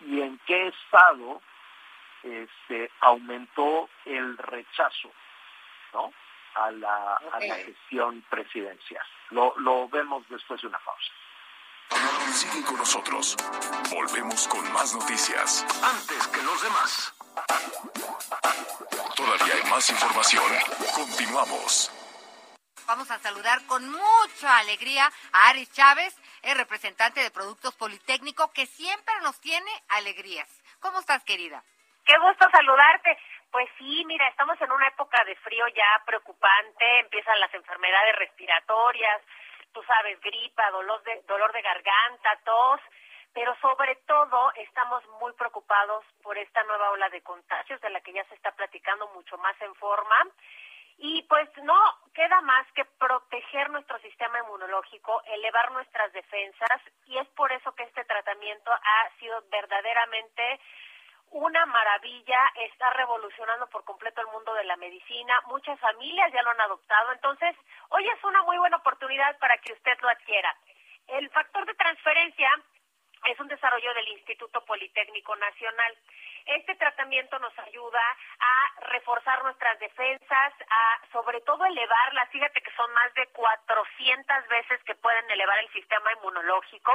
[SPEAKER 3] y en qué estado este, aumentó el rechazo ¿no? a, la, a la gestión presidencial. Lo, lo vemos después de una pausa.
[SPEAKER 1] Sigue con nosotros. Volvemos con más noticias. Antes que los demás. Todavía hay más información. Continuamos.
[SPEAKER 4] Vamos a saludar con mucha alegría a Aris Chávez, el representante de Productos Politécnico, que siempre nos tiene alegrías. ¿Cómo estás, querida?
[SPEAKER 6] Qué gusto saludarte. Pues sí, mira, estamos en una época de frío ya preocupante, empiezan las enfermedades respiratorias, tú sabes, gripa, dolor de, dolor de garganta, tos, pero sobre todo estamos muy preocupados por esta nueva ola de contagios de la que ya se está platicando mucho más en forma. Y pues no queda más que proteger nuestro sistema inmunológico, elevar nuestras defensas y es por eso que este tratamiento ha sido verdaderamente una maravilla, está revolucionando por completo el mundo de la medicina, muchas familias ya lo han adoptado, entonces hoy es una muy buena oportunidad para que usted lo adquiera. El factor de transferencia es un desarrollo del Instituto Politécnico Nacional. Este tratamiento nos ayuda a reforzar nuestras defensas, a sobre todo elevarlas. Fíjate que son más de 400 veces que pueden elevar el sistema inmunológico.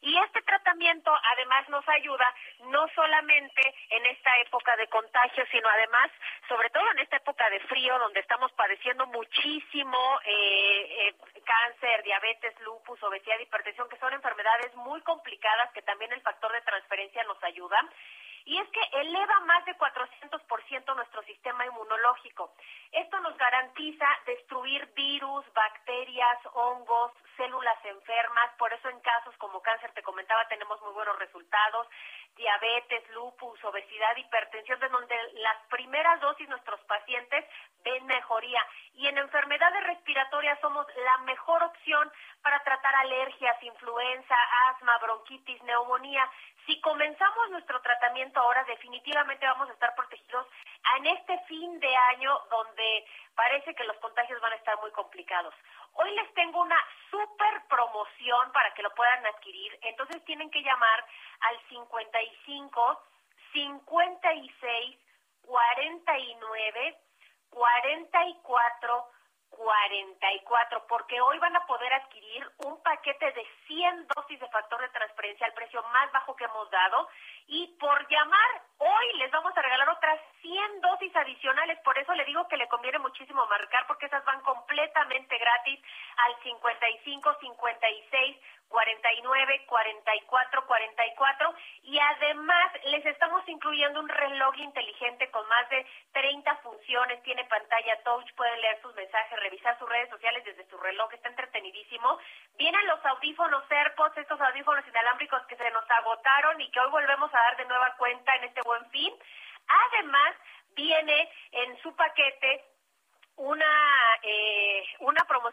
[SPEAKER 6] Y este tratamiento además nos ayuda no solamente en esta época de contagio, sino además, sobre todo en esta época de frío, donde estamos padeciendo muchísimo eh, eh, cáncer, diabetes, lupus, obesidad, hipertensión, que son enfermedades muy complicadas que también el factor de transferencia nos ayuda y es que eleva más de 400% nuestro sistema inmunológico. Esto nos garantiza destruir virus, bacterias, hongos, células enfermas, por eso en casos como cáncer, te comentaba, tenemos muy buenos resultados, diabetes, lupus, obesidad, hipertensión, de donde las primeras dosis nuestros pacientes ven mejoría. Y en enfermedades respiratorias somos la mejor opción para tratar alergias, influenza, asma, bronquitis, neumonía. Si comenzamos nuestro tratamiento ahora, definitivamente vamos a estar protegidos en este fin de año donde parece que los contagios van a estar muy complicados. Hoy les tengo una super promoción para que lo puedan adquirir. Entonces tienen que llamar al 55 56 49 44 44, porque hoy van a poder adquirir un paquete de 100 dosis de factor de transferencia al precio más bajo que hemos dado. Y por llamar hoy les vamos a regalar otras 100 dosis adicionales, por eso le digo que le conviene muchísimo marcar porque esas van completamente gratis al 55 56 49 44 44 y además les estamos incluyendo un reloj inteligente con más de 30 funciones, tiene pantalla touch, pueden leer sus mensajes, revisar sus redes sociales desde su reloj, está entretenidísimo. Vienen los audífonos AirPods, estos audífonos inalámbricos que se nos agotaron y que hoy volvemos a dar de nueva cuenta en este buen fin. Además, viene en su paquete una eh,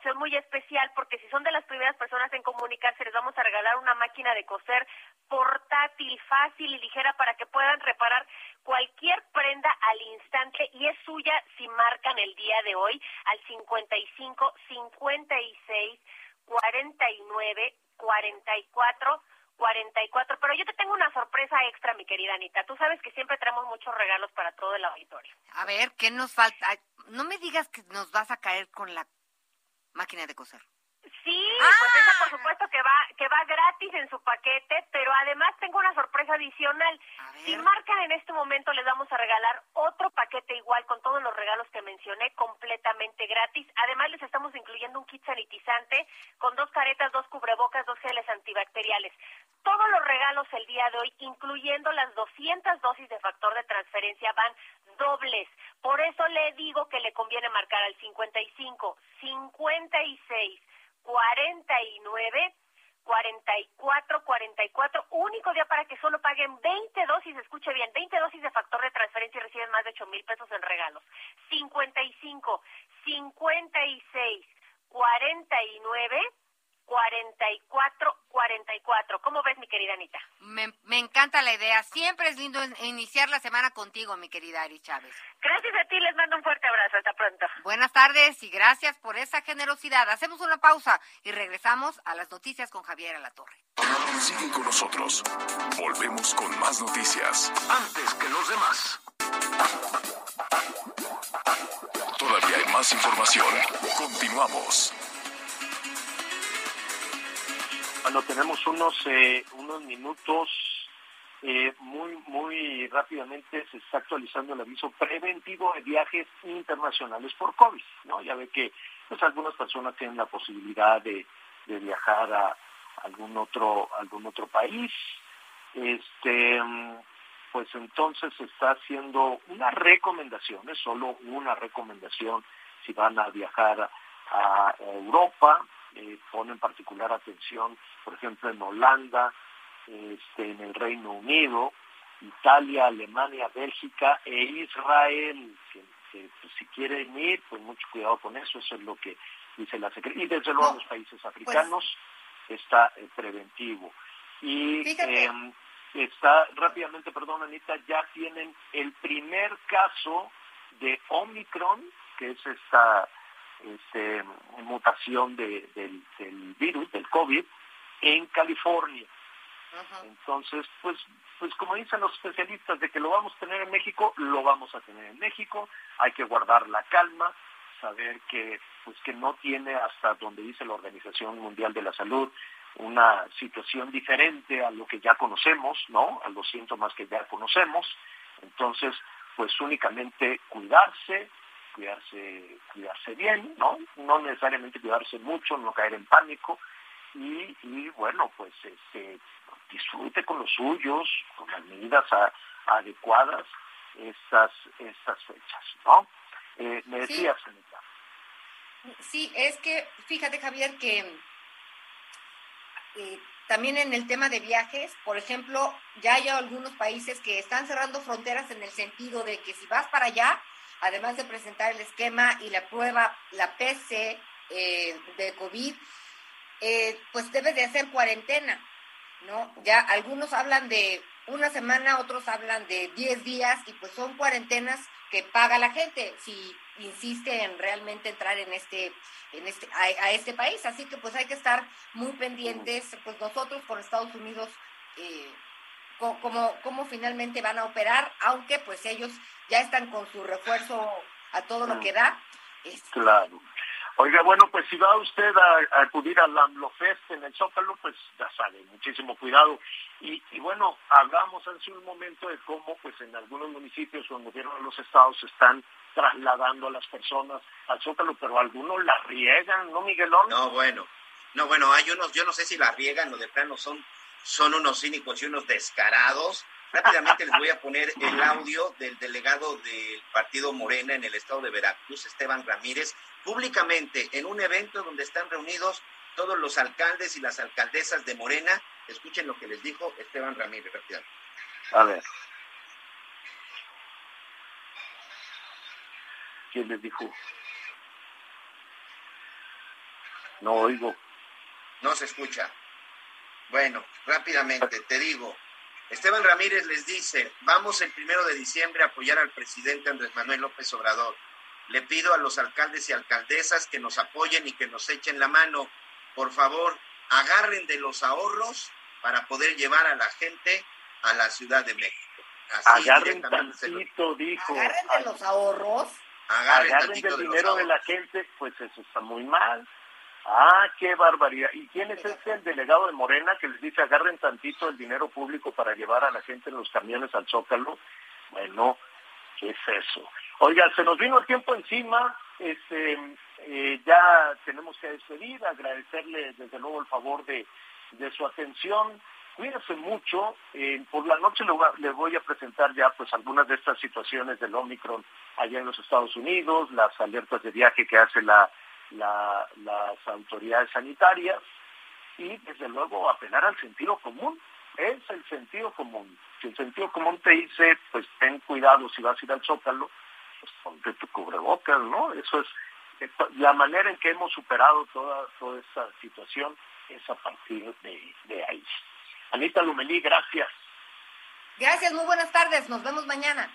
[SPEAKER 6] promoción muy especial porque si son de las primeras personas en comunicarse les vamos a regalar una máquina de coser portátil, fácil y ligera para que puedan reparar cualquier prenda al instante y es suya si marcan el día de hoy al 55 56 49 44 44. Pero yo te tengo una sorpresa extra, mi querida Anita. Tú sabes que siempre traemos muchos regalos para todo el auditorio.
[SPEAKER 4] A ver, ¿qué nos falta? No me digas que nos vas a caer con la máquina de coser.
[SPEAKER 6] Sí, pues esa por ah. supuesto que va que va gratis en su paquete, pero además tengo una sorpresa adicional. Si marcan en este momento les vamos a regalar otro paquete igual con todos los regalos que mencioné completamente gratis. Además les estamos incluyendo un kit sanitizante con dos caretas, dos cubrebocas, dos geles antibacteriales. Todos los regalos el día de hoy, incluyendo las 200 dosis de factor de transferencia, van dobles. Por eso le digo que le conviene marcar al 55, 56 49 44 44, único día para que solo paguen 20 dosis, escuche bien, 20 dosis de factor de transferencia y reciben más de ocho mil pesos en regalos. 55 56 49 44 44. ¿Cómo ves, mi querida Anita?
[SPEAKER 7] Me, me, encanta la idea. Siempre es lindo iniciar la semana contigo, mi querida Ari Chávez.
[SPEAKER 6] Gracias a ti, les mando un fuerte abrazo. Hasta pronto.
[SPEAKER 7] Buenas tardes y gracias por esa generosidad. Hacemos una pausa y regresamos a las noticias con Javier Alatorre.
[SPEAKER 1] Siguen con nosotros. Volvemos con más noticias. Antes que los demás. Todavía hay más información. Continuamos.
[SPEAKER 3] Bueno, tenemos unos, eh, unos minutos. Eh, muy, muy rápidamente se está actualizando el aviso preventivo de viajes internacionales por COVID, ¿no? Ya ve que pues algunas personas tienen la posibilidad de, de viajar a algún otro, algún otro país. Este, pues entonces se está haciendo una recomendación, es solo una recomendación si van a viajar a Europa, eh, ponen particular atención, por ejemplo, en Holanda, este, en el Reino Unido, Italia, Alemania, Bélgica e Israel. Que, pues, si quieren ir, pues mucho cuidado con eso, eso es lo que dice la Secretaría. Y desde luego los países pues africanos está eh, preventivo. Y em, está rápidamente, perdón Anita, ya tienen el primer caso de Omicron, que es esta este, mutación de, del, del, virus, del COVID, en California. Entonces, pues, pues como dicen los especialistas de que lo vamos a tener en México, lo vamos a tener en México. Hay que guardar la calma, saber que, pues, que no tiene hasta donde dice la Organización Mundial de la Salud una situación diferente a lo que ya conocemos, ¿no? A los síntomas que ya conocemos. Entonces, pues únicamente cuidarse, cuidarse, cuidarse bien, ¿no? No necesariamente cuidarse mucho, no caer en pánico y, y bueno, pues este, disfrute con los suyos, con las medidas adecuadas estas, estas fechas, ¿no? Eh, me decías,
[SPEAKER 4] sí. Sí, es que fíjate Javier que eh, también en el tema de viajes, por ejemplo, ya hay algunos países que están cerrando fronteras en el sentido de que si vas para allá, además de presentar el esquema y la prueba, la PC eh, de COVID, eh, pues debes de hacer cuarentena, ¿no? Ya algunos hablan de una semana, otros hablan de 10 días y pues son cuarentenas que paga la gente si insiste en realmente entrar en este en este a, este país así que pues hay que estar muy pendientes pues nosotros por Estados Unidos eh, cómo, cómo finalmente van a operar, aunque pues ellos ya están con su refuerzo a todo lo mm. que da.
[SPEAKER 3] Este, claro. Oiga, bueno, pues si va usted a, acudir al AMLOFEST en el Zócalo, pues ya sabe, muchísimo cuidado. Y, y, bueno, hablamos hace un momento de cómo pues en algunos municipios o en gobierno de los estados están trasladando a las personas al Zócalo, pero algunos la riegan, ¿no, Miguelón?
[SPEAKER 5] No, bueno, no, bueno, hay unos, yo no sé si la riegan o de plano son son unos cínicos y unos descarados. Rápidamente les voy a poner el audio del delegado del partido Morena en el estado de Veracruz, Esteban Ramírez, públicamente en un evento donde están reunidos todos los alcaldes y las alcaldesas de Morena. Escuchen lo que les dijo Esteban Ramírez rápidamente.
[SPEAKER 3] A ver. ¿Quién les dijo? No oigo.
[SPEAKER 5] No se escucha. Bueno, rápidamente, te digo, Esteban Ramírez les dice, vamos el primero de diciembre a apoyar al presidente Andrés Manuel López Obrador. Le pido a los alcaldes y alcaldesas que nos apoyen y que nos echen la mano. Por favor, agarren de los ahorros para poder llevar a la gente a la Ciudad de México.
[SPEAKER 3] agarren tantito, dijo.
[SPEAKER 4] Agarren de los ahorros.
[SPEAKER 3] Agarren, del dinero de la gente, pues eso está muy mal. Ah, qué barbaridad. ¿Y quién es este el delegado de Morena que les dice agarren tantito el dinero público para llevar a la gente en los camiones al Zócalo? Bueno, ¿qué es eso? Oiga, se nos vino el tiempo encima, este, eh, ya tenemos que despedir, agradecerle desde luego el favor de, su atención. Cuídense mucho, eh, por la noche les voy a presentar ya pues algunas de estas situaciones del Omicron allá en los Estados Unidos, las alertas de viaje que hace la las autoridades sanitarias y desde luego apelar al sentido común. Es el sentido común. Si el sentido común te dice, pues ten cuidado si vas a ir al Zócalo, pues ponte tu cubrebocas, ¿no? Eso es la manera en que hemos superado toda, toda esta situación es a partir de, de ahí. Anita Lumelí, gracias.
[SPEAKER 4] Gracias, muy buenas tardes, nos vemos mañana.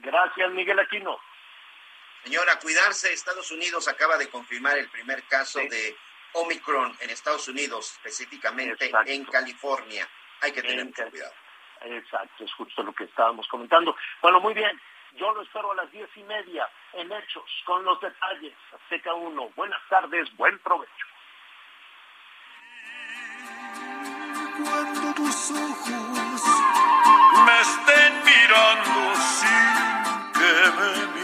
[SPEAKER 3] Gracias, Miguel Aquino.
[SPEAKER 5] Señora, cuidarse. Estados Unidos acaba de confirmar el primer caso de Omicron en Estados Unidos, específicamente en California. Hay que tener mucho cuidado.
[SPEAKER 3] Exacto, es justo lo que estábamos comentando. Bueno, muy bien. Yo lo espero a las diez y media en Hechos, con los detalles. Azteca 1. Buenas tardes, buen provecho.
[SPEAKER 2] Cuando tus ojos me estén mirando sin que me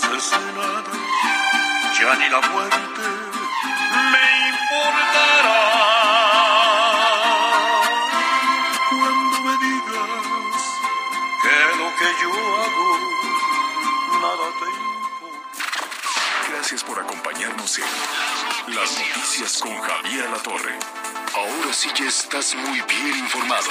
[SPEAKER 2] nada, ya ni la muerte me importará.
[SPEAKER 1] Gracias por acompañarnos en Las Noticias con Javier La Torre. Ahora sí ya estás muy bien informado.